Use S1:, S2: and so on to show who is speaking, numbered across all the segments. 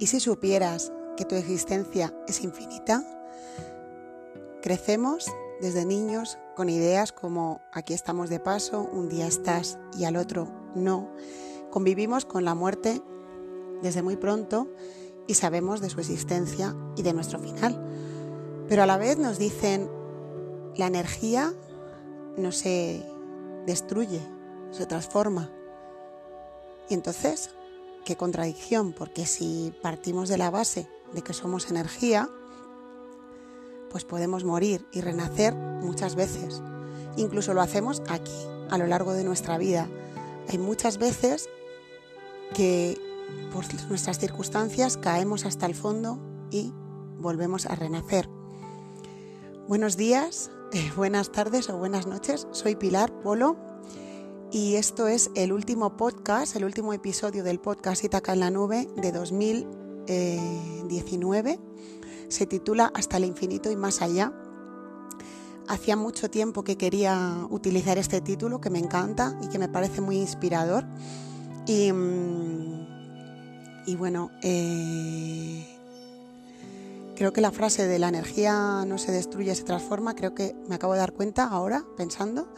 S1: ¿Y si supieras que tu existencia es infinita? Crecemos desde niños con ideas como aquí estamos de paso, un día estás y al otro no. Convivimos con la muerte desde muy pronto y sabemos de su existencia y de nuestro final. Pero a la vez nos dicen, la energía no se destruye, se transforma. Y entonces, qué contradicción, porque si partimos de la base de que somos energía, pues podemos morir y renacer muchas veces. Incluso lo hacemos aquí, a lo largo de nuestra vida. Hay muchas veces que por nuestras circunstancias caemos hasta el fondo y volvemos a renacer. Buenos días, buenas tardes o buenas noches. Soy Pilar Polo y esto es el último podcast, el último episodio del podcast Itaca en la Nube de 2019 se titula Hasta el infinito y más allá. Hacía mucho tiempo que quería utilizar este título que me encanta y que me parece muy inspirador. Y, mm, bueno, eh, creo que la frase de la energía no se destruye, se transforma, creo que me acabo de dar cuenta ahora, pensando,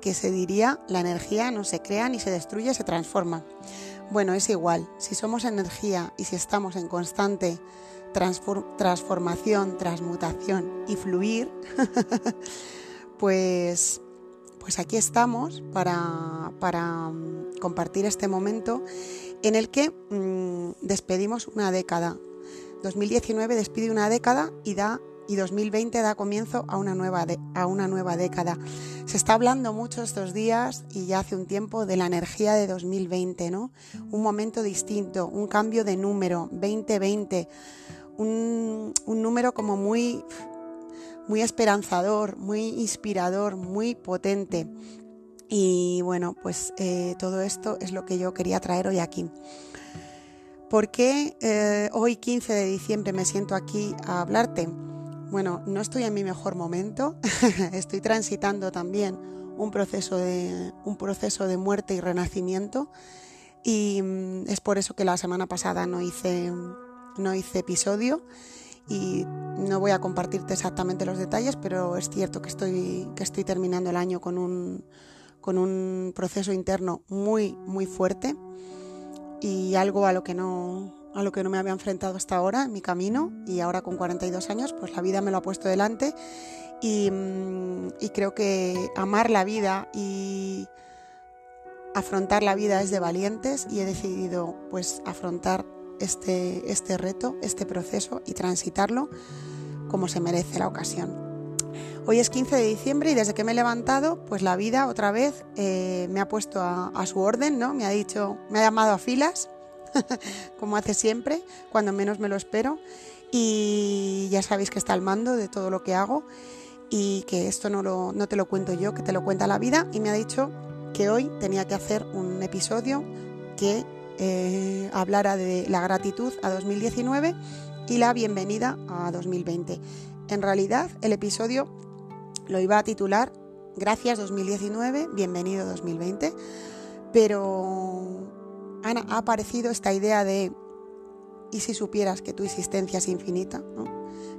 S1: que se diría la energía no se crea ni se destruye, se transforma. Bueno, es igual, si somos energía y si estamos en constante transformación, transmutación y fluir, pues, pues aquí estamos para, para mm, compartir este momento en el que mm, despedimos una década. 2019 despide una década y da y 2020 da comienzo a una, nueva a una nueva década. Se está hablando mucho estos días y ya hace un tiempo de la energía de 2020, ¿no? Un momento distinto, un cambio de número, 2020, un, número como muy, muy esperanzador, muy inspirador, muy potente. Y bueno, pues eh, todo esto es lo que yo quería traer hoy aquí. ¿Por qué eh, hoy 15 de diciembre me siento aquí a hablarte? Bueno, no estoy en mi mejor momento, estoy transitando también un proceso de, un proceso de muerte y renacimiento. Y mm, es por eso que la semana pasada no hice, no hice episodio. Y no voy a compartirte exactamente los detalles, pero es cierto que estoy, que estoy terminando el año con un, con un proceso interno muy, muy fuerte. Y algo a lo que no, a lo que no me había enfrentado hasta ahora en mi camino y ahora con 42 años pues la vida me lo ha puesto delante y, mm, y creo que amar la vida y afrontar la vida es de valientes y he decidido pues afrontar este, este reto, este proceso y transitarlo como se merece la ocasión. Hoy es 15 de diciembre y desde que me he levantado, pues la vida otra vez eh, me ha puesto a, a, su orden, ¿no? Me ha dicho, me ha llamado a filas como hace siempre, cuando menos me lo espero. Y ya sabéis que está al mando de todo lo que hago y que esto no, te lo cuento yo, que te lo cuenta la vida. Y me ha dicho que hoy tenía que hacer un episodio que eh, hablara de la gratitud a 2019 y la bienvenida a 2020. En realidad, el episodio lo iba a titular Gracias 2019, bienvenido 2020, pero ha aparecido esta idea de ¿y si supieras que tu existencia es infinita?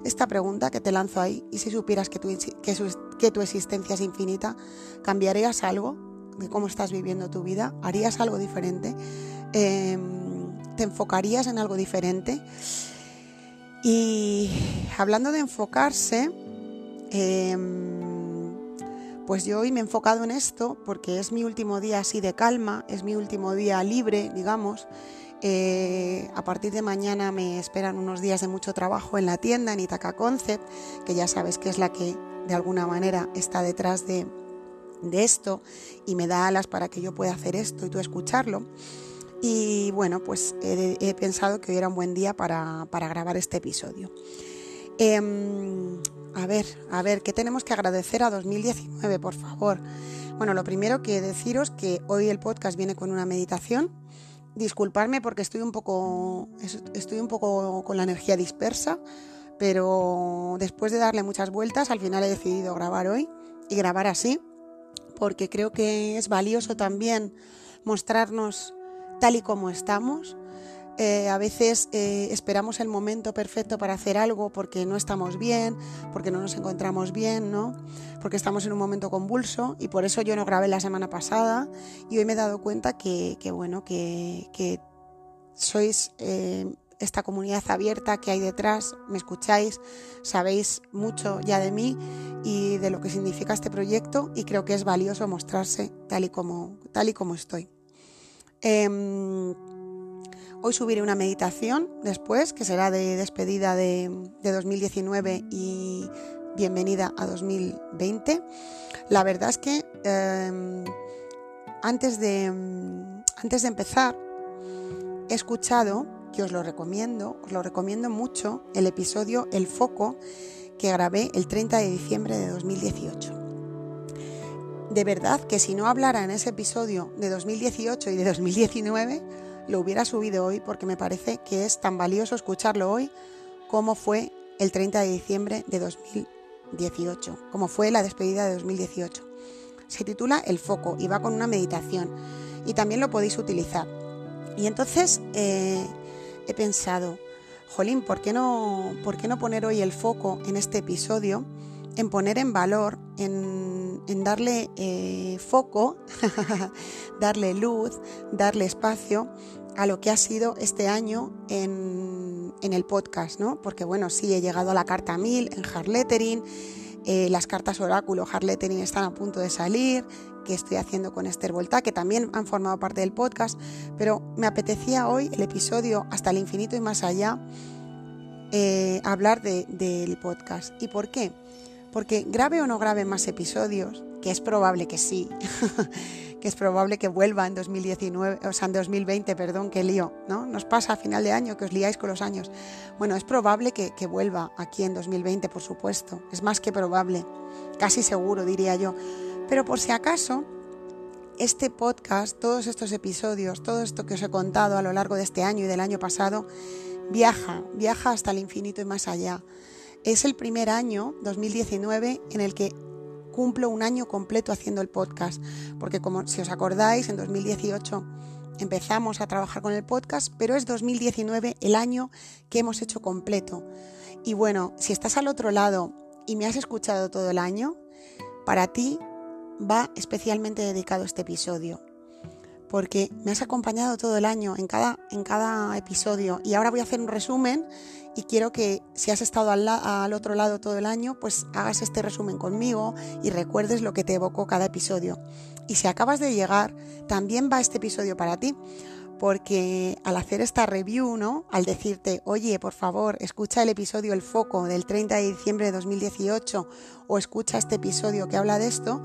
S1: Esta pregunta que te lanzo ahí, ¿y si supieras que tu, que, tu existencia es infinita? ¿Cambiarías algo de cómo estás viviendo tu vida? ¿Harías algo diferente? Em, ¿Te enfocarías en algo diferente? Y hablando de enfocarse, em, pues yo hoy me he enfocado en esto porque es mi último día así de calma, es mi último día libre, digamos. Eh, a partir de mañana me esperan unos días de mucho trabajo en la tienda, en Itaca Concept, que ya sabes que es la que de alguna manera está detrás de, esto y me da alas para que yo pueda hacer esto y tú escucharlo. Y bueno, pues he, pensado que hoy era un buen día para, grabar este episodio. Em, a ver, a ver, ¿qué tenemos que agradecer a 2019, por favor? Bueno, lo primero que deciros que hoy el podcast viene con una meditación. Disculparme porque estoy un poco estoy un poco con la energía dispersa, pero después de darle muchas vueltas, al final he decidido grabar hoy y grabar así, porque creo que es valioso también mostrarnos tal y como estamos, eh, a veces eh, esperamos el momento perfecto para hacer algo porque no estamos bien, porque no nos encontramos bien, ¿no? Porque estamos en un momento convulso y por eso yo no grabé la semana pasada y hoy me he dado cuenta que, bueno, que, sois eh, esta comunidad abierta que hay detrás, me escucháis, sabéis mucho ya de mí y de lo que significa este proyecto y creo que es valioso mostrarse tal y como, tal y como estoy. Hoy subiré una meditación después, que será de despedida de, 2019 y bienvenida a 2020. La verdad es que em, antes, de, antes de empezar, he escuchado, que os lo recomiendo, os lo recomiendo mucho, el episodio El Foco que grabé el 30 de diciembre de 2018 de verdad que si no hablara en ese episodio de 2018 y de 2019, lo hubiera subido hoy porque me parece que es tan valioso escucharlo hoy como fue el 30 de diciembre de 2018, como fue la despedida de 2018. Se titula El foco y va con una meditación y también lo podéis utilizar. Y entonces eh, he pensado, Jolín, ¿por qué, no, ¿por qué no poner hoy el foco en este episodio? En poner en valor, en, darle eh, foco, darle luz, darle espacio a lo que ha sido este año en, el podcast, ¿no? Porque bueno, sí, he llegado a la carta 1000 en Hard eh, las cartas oráculo Hard están a punto de salir, que estoy haciendo con Esther Volta, que también han formado parte del podcast, pero me apetecía hoy el episodio Hasta el infinito y más allá, eh, hablar del podcast. ¿Y por qué? Porque grabe o no grabe más episodios, que es probable que sí, que es probable que vuelva en 2019, o sea, en 2020, perdón, que lío, ¿no? Nos pasa a final de año que os liáis con los años. Bueno, es probable que, que vuelva aquí en 2020, por supuesto. Es más que probable, casi seguro, diría yo. Pero por si acaso, este podcast, todos estos episodios, todo esto que os he contado a lo largo de este año y del año pasado, viaja, viaja hasta el infinito y más allá. Es el primer año, 2019, en el que cumplo un año completo haciendo el podcast, porque como si os acordáis, en 2018 empezamos a trabajar con el podcast, pero es 2019 el año que hemos hecho completo. Y bueno, si estás al otro lado y me has escuchado todo el año, para ti va especialmente dedicado este episodio, porque me has acompañado todo el año en cada, en cada episodio y ahora voy a hacer un resumen y quiero que si has estado al, otro lado todo el año, pues hagas este resumen conmigo y recuerdes lo que te evocó cada episodio. Y si acabas de llegar, también va este episodio para ti, porque al hacer esta review, ¿no? Al decirte, oye, por favor, escucha el episodio El Foco del 30 de diciembre de 2018 o escucha este episodio que habla de esto,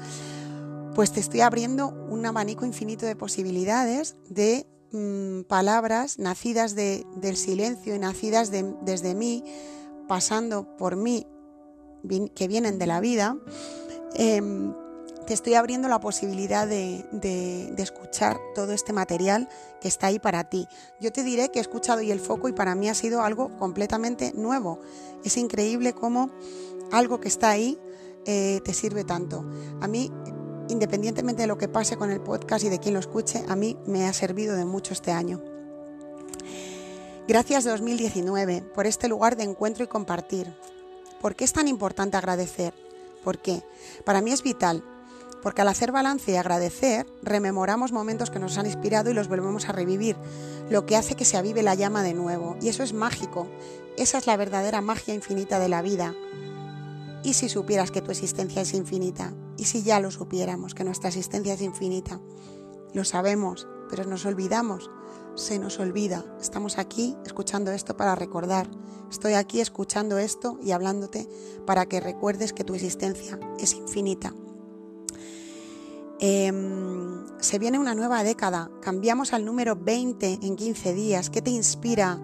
S1: pues te estoy abriendo un abanico infinito de posibilidades de Mm, palabras nacidas de, del silencio y nacidas desde mí, pasando por mí, que vienen de la vida, em, te estoy abriendo la posibilidad de, de, escuchar todo este material que está ahí para ti. Yo te diré que he escuchado y el foco y para mí ha sido algo completamente nuevo. Es increíble cómo algo que está ahí eh, te sirve tanto. A mí independientemente de lo que pase con el podcast y de quien lo escuche, a mí me ha servido de mucho este año. Gracias 2019 por este lugar de encuentro y compartir. ¿Por qué es tan importante agradecer? ¿Por qué? Para mí es vital, porque al hacer balance y agradecer, rememoramos momentos que nos han inspirado y los volvemos a revivir, lo que hace que se avive la llama de nuevo. Y eso es mágico. Esa es la verdadera magia infinita de la vida. ¿Y si supieras que tu existencia es infinita? ¿Y si ya lo supiéramos, que nuestra existencia es infinita? Lo sabemos, pero nos olvidamos. Se nos olvida. Estamos aquí escuchando esto para recordar. Estoy aquí escuchando esto y hablándote para que recuerdes que tu existencia es infinita. Em, se viene una nueva década. Cambiamos al número 20 en 15 días. ¿Qué te inspira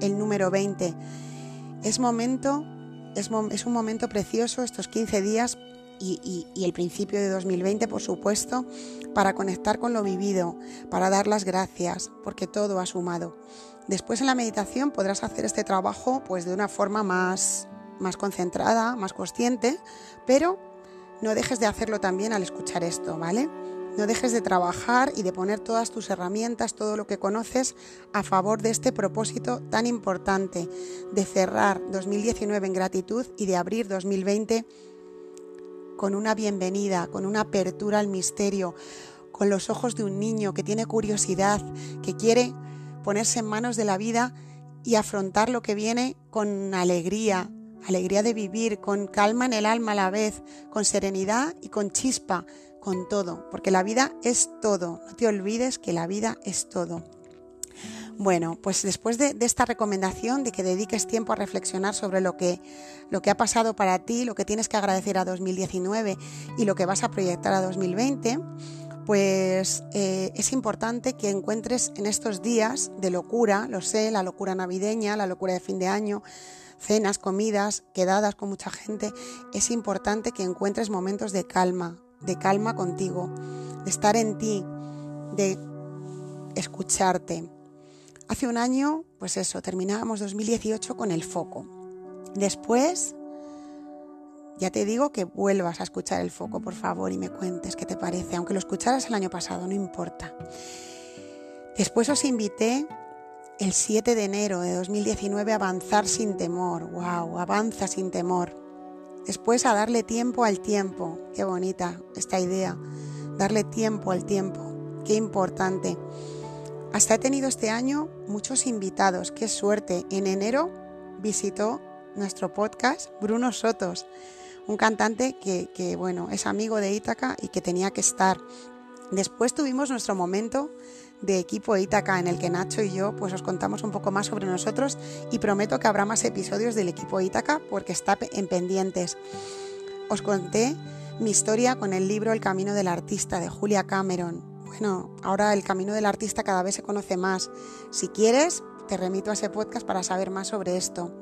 S1: el número 20? Es momento es, un momento precioso estos 15 días y, el principio de 2020, por supuesto, para conectar con lo vivido, para dar las gracias, porque todo ha sumado. Después en la meditación podrás hacer este trabajo pues de una forma más, más concentrada, más consciente, pero no dejes de hacerlo también al escuchar esto, ¿vale? no dejes de trabajar y de poner todas tus herramientas, todo lo que conoces a favor de este propósito tan importante de cerrar 2019 en gratitud y de abrir 2020 con una bienvenida, con una apertura al misterio, con los ojos de un niño que tiene curiosidad, que quiere ponerse en manos de la vida y afrontar lo que viene con alegría, alegría de vivir, con calma en el alma a la vez, con serenidad y con chispa, con todo, porque la vida es todo. No te olvides que la vida es todo. Bueno, pues después de, esta recomendación de que dediques tiempo a reflexionar sobre lo que, lo que ha pasado para ti, lo que tienes que agradecer a 2019 y lo que vas a proyectar a 2020, pues eh, es importante que encuentres en estos días de locura, lo sé, la locura navideña, la locura de fin de año, cenas, comidas, quedadas con mucha gente, es importante que encuentres momentos de calma, de calma contigo, de estar en ti, de escucharte. Hace un año, pues eso, terminábamos 2018 con el foco. Después, ya te digo que vuelvas a escuchar el foco, por favor, y me cuentes qué te parece, aunque lo escucharas el año pasado, no importa. Después os invité el 7 de enero de 2019 a avanzar sin temor. ¡Wow! Avanza sin temor. Después a darle tiempo al tiempo. Qué bonita esta idea. Darle tiempo al tiempo. Qué importante. Hasta he tenido este año muchos invitados. Qué suerte. En enero visitó nuestro podcast Bruno Sotos, un cantante que, bueno, es amigo de Ítaca y que tenía que estar. Después tuvimos nuestro momento de equipo Ítaca en el que Nacho y yo pues os contamos un poco más sobre nosotros y prometo que habrá más episodios del equipo Ítaca porque está en pendientes. Os conté mi historia con el libro El camino del artista de Julia Cameron. Bueno, ahora el camino del artista cada vez se conoce más. Si quieres, te remito a ese podcast para saber más sobre esto.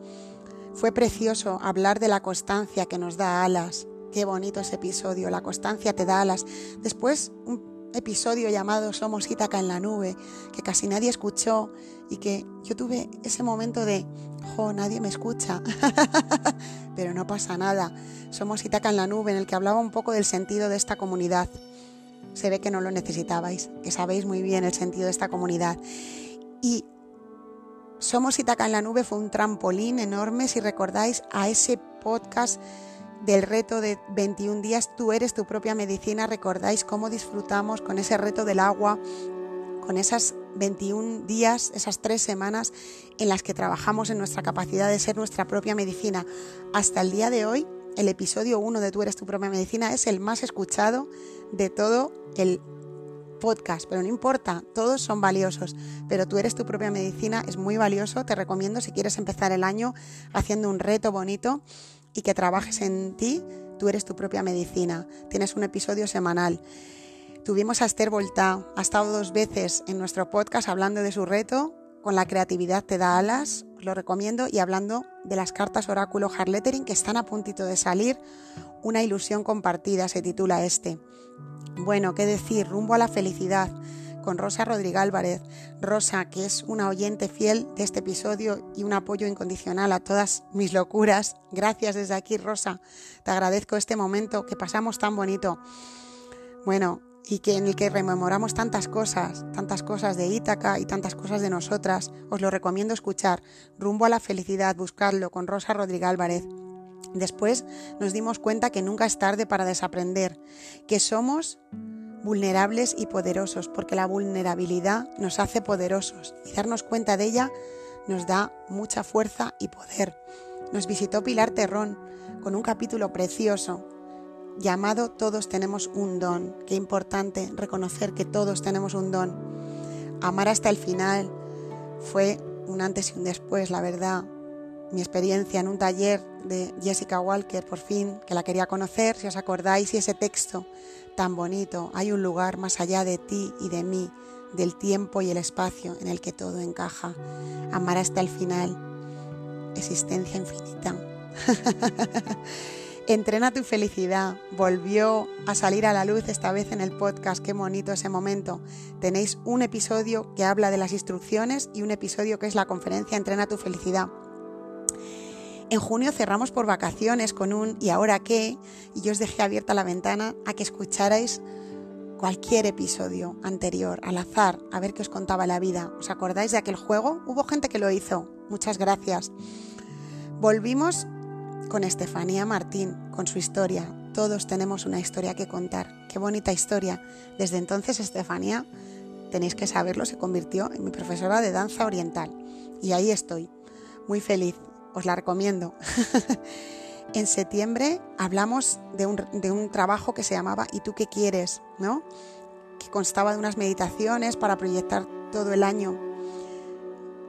S1: Fue precioso hablar de la constancia que nos da alas. Qué bonito ese episodio, la constancia te da alas. Después, un episodio llamado Somos Ítaca en la nube, que casi nadie escuchó y que yo tuve ese momento de, jo, nadie me escucha, pero no pasa nada. Somos Ítaca en la nube, en el que hablaba un poco del sentido de esta comunidad. Se ve que no lo necesitabais, que sabéis muy bien el sentido de esta comunidad. Y Somos Ítaca en la nube fue un trampolín enorme, si recordáis, a ese podcast del reto de 21 días, tú eres tu propia medicina. Recordáis cómo disfrutamos con ese reto del agua, con esas 21 días, esas tres semanas en las que trabajamos en nuestra capacidad de ser nuestra propia medicina. Hasta el día de hoy, el episodio 1 de Tú eres tu propia medicina es el más escuchado de todo el podcast, pero no importa, todos son valiosos, pero tú eres tu propia medicina, es muy valioso, te recomiendo si quieres empezar el año haciendo un reto bonito y que trabajes en ti, tú eres tu propia medicina. Tienes un episodio semanal. Tuvimos a Esther Volta, ha estado dos veces en nuestro podcast hablando de su reto, con la creatividad te da alas, lo recomiendo, y hablando de las cartas oráculo hard lettering que están a puntito de salir, una ilusión compartida se titula este. Bueno, qué decir, rumbo a la felicidad con Rosa Rodríguez Álvarez. Rosa, que es una oyente fiel de este episodio y un apoyo incondicional a todas mis locuras. Gracias desde aquí, Rosa. Te agradezco este momento que pasamos tan bonito. Bueno, y que en el que rememoramos tantas cosas, tantas cosas de Ítaca y tantas cosas de nosotras. Os lo recomiendo escuchar. Rumbo a la felicidad, buscarlo con Rosa Rodríguez Álvarez. Después nos dimos cuenta que nunca es tarde para desaprender, que somos vulnerables y poderosos, porque la vulnerabilidad nos hace poderosos y darnos cuenta de ella nos da mucha fuerza y poder. Nos visitó Pilar Terrón con un capítulo precioso llamado Todos tenemos un don. Qué importante reconocer que todos tenemos un don. Amar hasta el final fue un antes y un después, la verdad. Mi experiencia en un taller de Jessica Walker, por fin, que la quería conocer, si os acordáis, y ese texto tan bonito. Hay un lugar más allá de ti y de mí, del tiempo y el espacio en el que todo encaja. Amar hasta el final. Existencia infinita. Entrena tu felicidad. Volvió a salir a la luz esta vez en el podcast. Qué bonito ese momento. Tenéis un episodio que habla de las instrucciones y un episodio que es la conferencia Entrena tu felicidad. En junio cerramos por vacaciones con un ¿y ahora qué? Y yo os dejé abierta la ventana a que escucharais cualquier episodio anterior al azar a ver qué os contaba la vida. ¿Os acordáis de aquel juego? Hubo gente que lo hizo. Muchas gracias. Volvimos con Estefanía Martín, con su historia. Todos tenemos una historia que contar. Qué bonita historia. Desde entonces Estefanía, tenéis que saberlo, se convirtió en mi profesora de danza oriental. Y ahí estoy, muy feliz. Os la recomiendo. en septiembre hablamos de un, de un, trabajo que se llamaba ¿Y tú qué quieres? ¿no? que constaba de unas meditaciones para proyectar todo el año.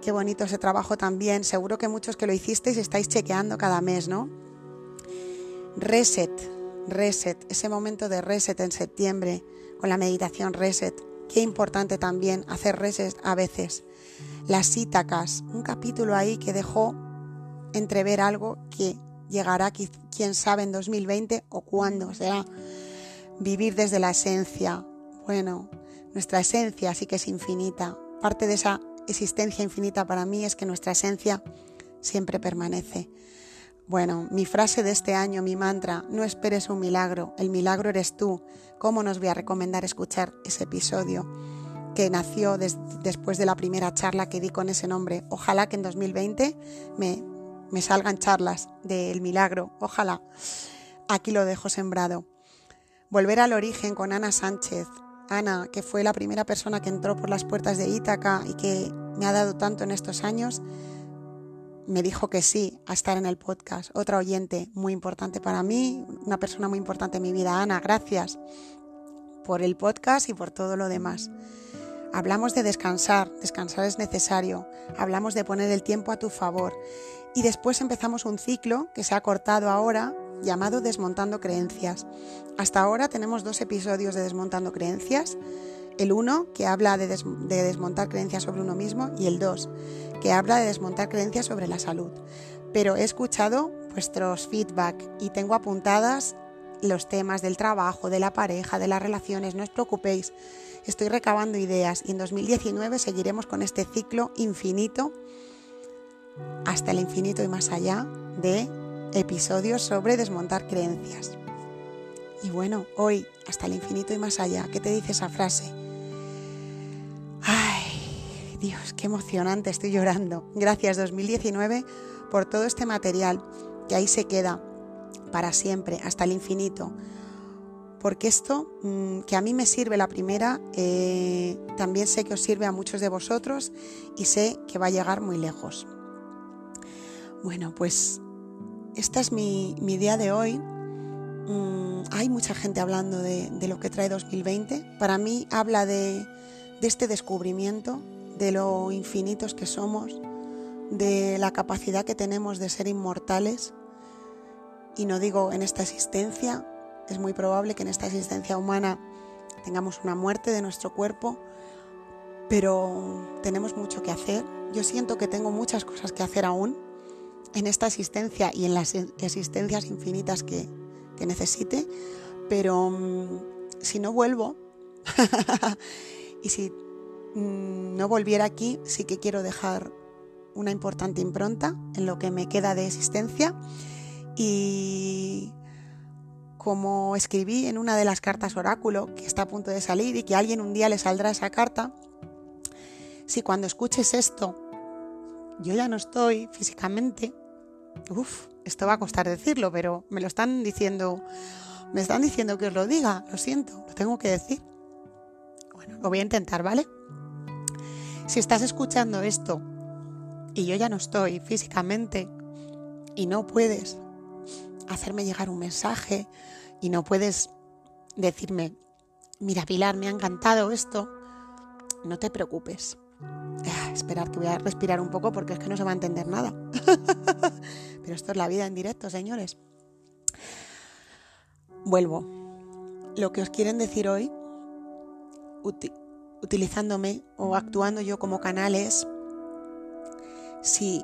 S1: Qué bonito ese trabajo también. Seguro que muchos que lo hicisteis estáis chequeando cada mes, ¿no? Reset, reset, ese momento de reset en septiembre con la meditación reset. Qué importante también hacer reset a veces. Las Ítacas, un capítulo ahí que dejó entrever algo que llegará quién sabe en 2020 o cuándo, o sea, vivir desde la esencia. Bueno, nuestra esencia sí que es infinita. Parte de esa existencia infinita para mí es que nuestra esencia siempre permanece. Bueno, mi frase de este año, mi mantra, no esperes un milagro, el milagro eres tú. ¿Cómo nos voy a recomendar escuchar ese episodio que nació después de la primera charla que di con ese nombre? Ojalá que en 2020 me, me salgan charlas del milagro. Ojalá. Aquí lo dejo sembrado. Volver al origen con Ana Sánchez. Ana, que fue la primera persona que entró por las puertas de Ítaca y que me ha dado tanto en estos años, me dijo que sí a estar en el podcast. Otra oyente muy importante para mí, una persona muy importante en mi vida. Ana, gracias por el podcast y por todo lo demás. Hablamos de descansar, descansar es necesario. Hablamos de poner el tiempo a tu favor. Y después empezamos un ciclo que se ha cortado ahora llamado Desmontando Creencias. Hasta ahora tenemos dos episodios de Desmontando Creencias. El uno, que habla de, desmontar creencias sobre uno mismo, y el dos, que habla de desmontar creencias sobre la salud. Pero he escuchado vuestros feedback y tengo apuntadas los temas del trabajo, de la pareja, de las relaciones, no os preocupéis. Estoy recabando ideas y en 2019 seguiremos con este ciclo infinito hasta el infinito y más allá de episodios sobre desmontar creencias. Y bueno, hoy, hasta el infinito y más allá, ¿qué te dice esa frase? Dios, qué emocionante, estoy llorando. Gracias 2019 por todo este material que ahí se queda para siempre, hasta el infinito. Porque esto, mm, que a mí me sirve la primera, eh, también sé que os sirve a muchos de vosotros y sé que va a llegar muy lejos. Bueno, pues esta es mi, idea de hoy. Mm, hay mucha gente hablando de, lo que trae 2020. Para mí habla de este descubrimiento, de lo infinitos que somos, de la capacidad que tenemos de ser inmortales. Y no digo en esta existencia, es muy probable que en esta existencia humana tengamos una muerte de nuestro cuerpo, pero tenemos mucho que hacer. Yo siento que tengo muchas cosas que hacer aún en esta existencia y en las existencias infinitas que, necesite, pero mm, si no vuelvo y si no volviera aquí, sí que quiero dejar una importante impronta en lo que me queda de existencia y como escribí en una de las cartas oráculo que está a punto de salir y que alguien un día le saldrá esa carta, si cuando escuches esto yo ya no estoy físicamente, Uf, esto va a costar decirlo, pero me lo están diciendo, me están diciendo que os lo diga, lo siento, lo tengo que decir. Lo voy a intentar, ¿vale? Si estás escuchando esto y yo ya no estoy físicamente y no puedes hacerme llegar un mensaje y no puedes decirme, mira Pilar, me ha encantado esto, no te preocupes. Ah, esperar que voy a respirar un poco porque es que no se va a entender nada. Pero esto es la vida en directo, señores. Vuelvo. Lo que os quieren decir hoy, utilizándome o actuando yo como canal es, si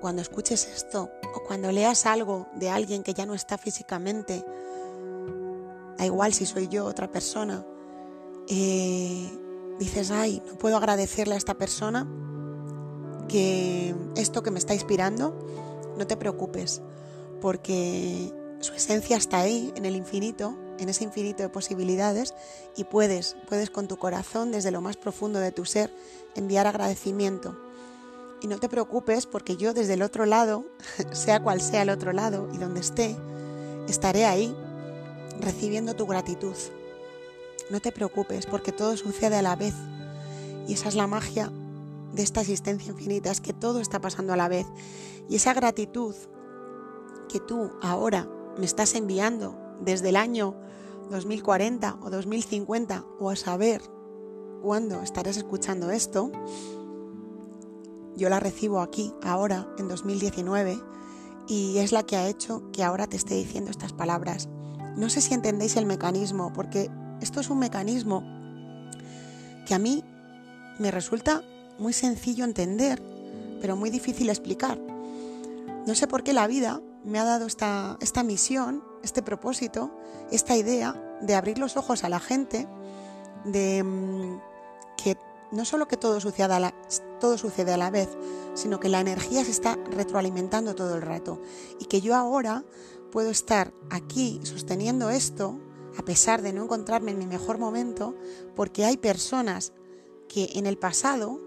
S1: cuando escuches esto o cuando leas algo de alguien que ya no está físicamente, da igual si soy yo otra persona, eh, dices, ay, no puedo agradecerle a esta persona que esto que me está inspirando, no te preocupes, porque su esencia está ahí, en el infinito, en ese infinito de posibilidades y puedes, puedes con tu corazón, desde lo más profundo de tu ser, enviar agradecimiento. Y no te preocupes porque yo desde el otro lado, sea cual sea el otro lado y donde esté, estaré ahí recibiendo tu gratitud. No te preocupes porque todo sucede a la vez. Y esa es la magia de esta existencia infinita, es que todo está pasando a la vez. Y esa gratitud que tú ahora me estás enviando desde el año 2040 o 2050 o a saber cuándo estarás escuchando esto, yo la recibo aquí, ahora, en 2019, y es la que ha hecho que ahora te esté diciendo estas palabras. No sé si entendéis el mecanismo, porque esto es un mecanismo que a mí me resulta muy sencillo entender, pero muy difícil explicar. No sé por qué la vida me ha dado esta, esta misión, este propósito, esta idea de abrir los ojos a la gente, de mm, que no solo que todo sucede, a la, todo sucede a la vez, sino que la energía se está retroalimentando todo el rato. Y que yo ahora puedo estar aquí sosteniendo esto a pesar de no encontrarme en mi mejor momento, porque hay personas que en el pasado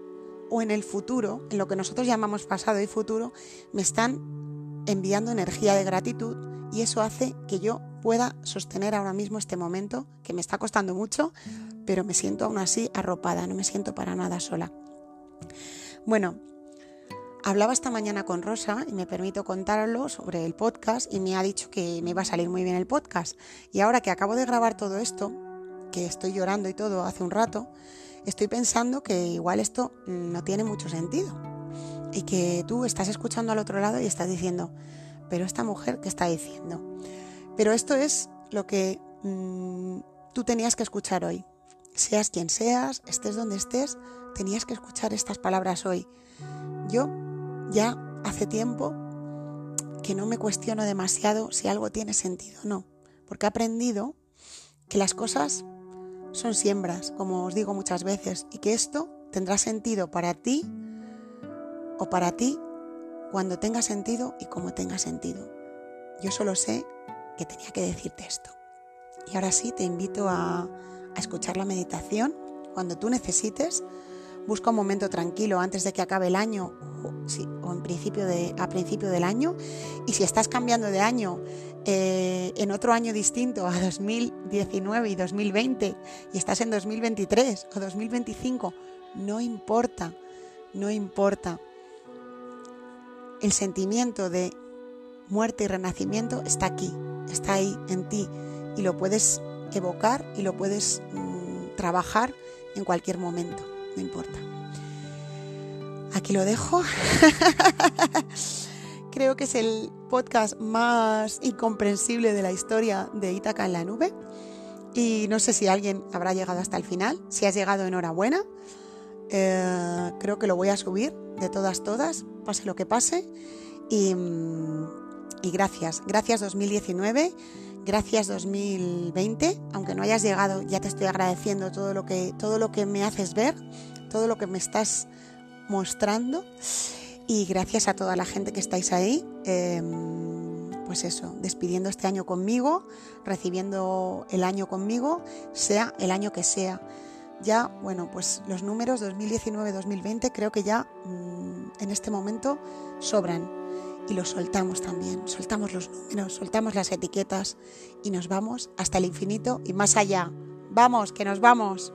S1: o en el futuro, en lo que nosotros llamamos pasado y futuro, me están enviando energía de gratitud y eso hace que yo pueda sostener ahora mismo este momento que me está costando mucho, pero me siento aún así arropada, no me siento para nada sola. Bueno, hablaba esta mañana con Rosa y me permito contarlo sobre el podcast y me ha dicho que me iba a salir muy bien el podcast. Y ahora que acabo de grabar todo esto, que estoy llorando y todo hace un rato, estoy pensando que igual esto no tiene mucho sentido. Y que tú estás escuchando al otro lado y estás diciendo, pero esta mujer, ¿qué está diciendo? Pero esto es lo que mm, tú tenías que escuchar hoy. Seas quien seas, estés donde estés, tenías que escuchar estas palabras hoy. Yo ya hace tiempo que no me cuestiono demasiado si algo tiene sentido o no, porque he aprendido que las cosas son siembras, como os digo muchas veces, y que esto tendrá sentido para ti o para ti cuando tenga sentido y como tenga sentido. Yo solo sé que tenía que decirte esto. Y ahora sí, te invito a, escuchar la meditación cuando tú necesites. Busca un momento tranquilo antes de que acabe el año o, en principio a principio del año. Y si estás cambiando de año eh, en otro año distinto a 2019 y 2020 y estás en 2023 o 2025, no importa, no importa el sentimiento de muerte y renacimiento está aquí, está ahí en ti y lo puedes evocar y lo puedes mm, trabajar en cualquier momento, no importa. Aquí lo dejo. Creo que es el podcast más incomprensible de la historia de Ítaca en la nube. Y no sé si alguien habrá llegado hasta el final. Si has llegado, enhorabuena. Eh, creo que lo voy a subir de todas, todas, pase lo que pase. Y, mm, gracias, gracias 2019, gracias 2020. Aunque no hayas llegado, ya te estoy agradeciendo todo lo que, todo lo que me haces ver, todo lo que me estás mostrando. Y gracias a toda la gente que estáis ahí. Em, pues eso, despidiendo este año conmigo, recibiendo el año conmigo, sea el año que sea ya, bueno, pues los números 2019-2020 creo que ya mm, en este momento sobran y los soltamos también, soltamos los números, soltamos las etiquetas y nos vamos hasta el infinito y más allá. Vamos, que nos vamos.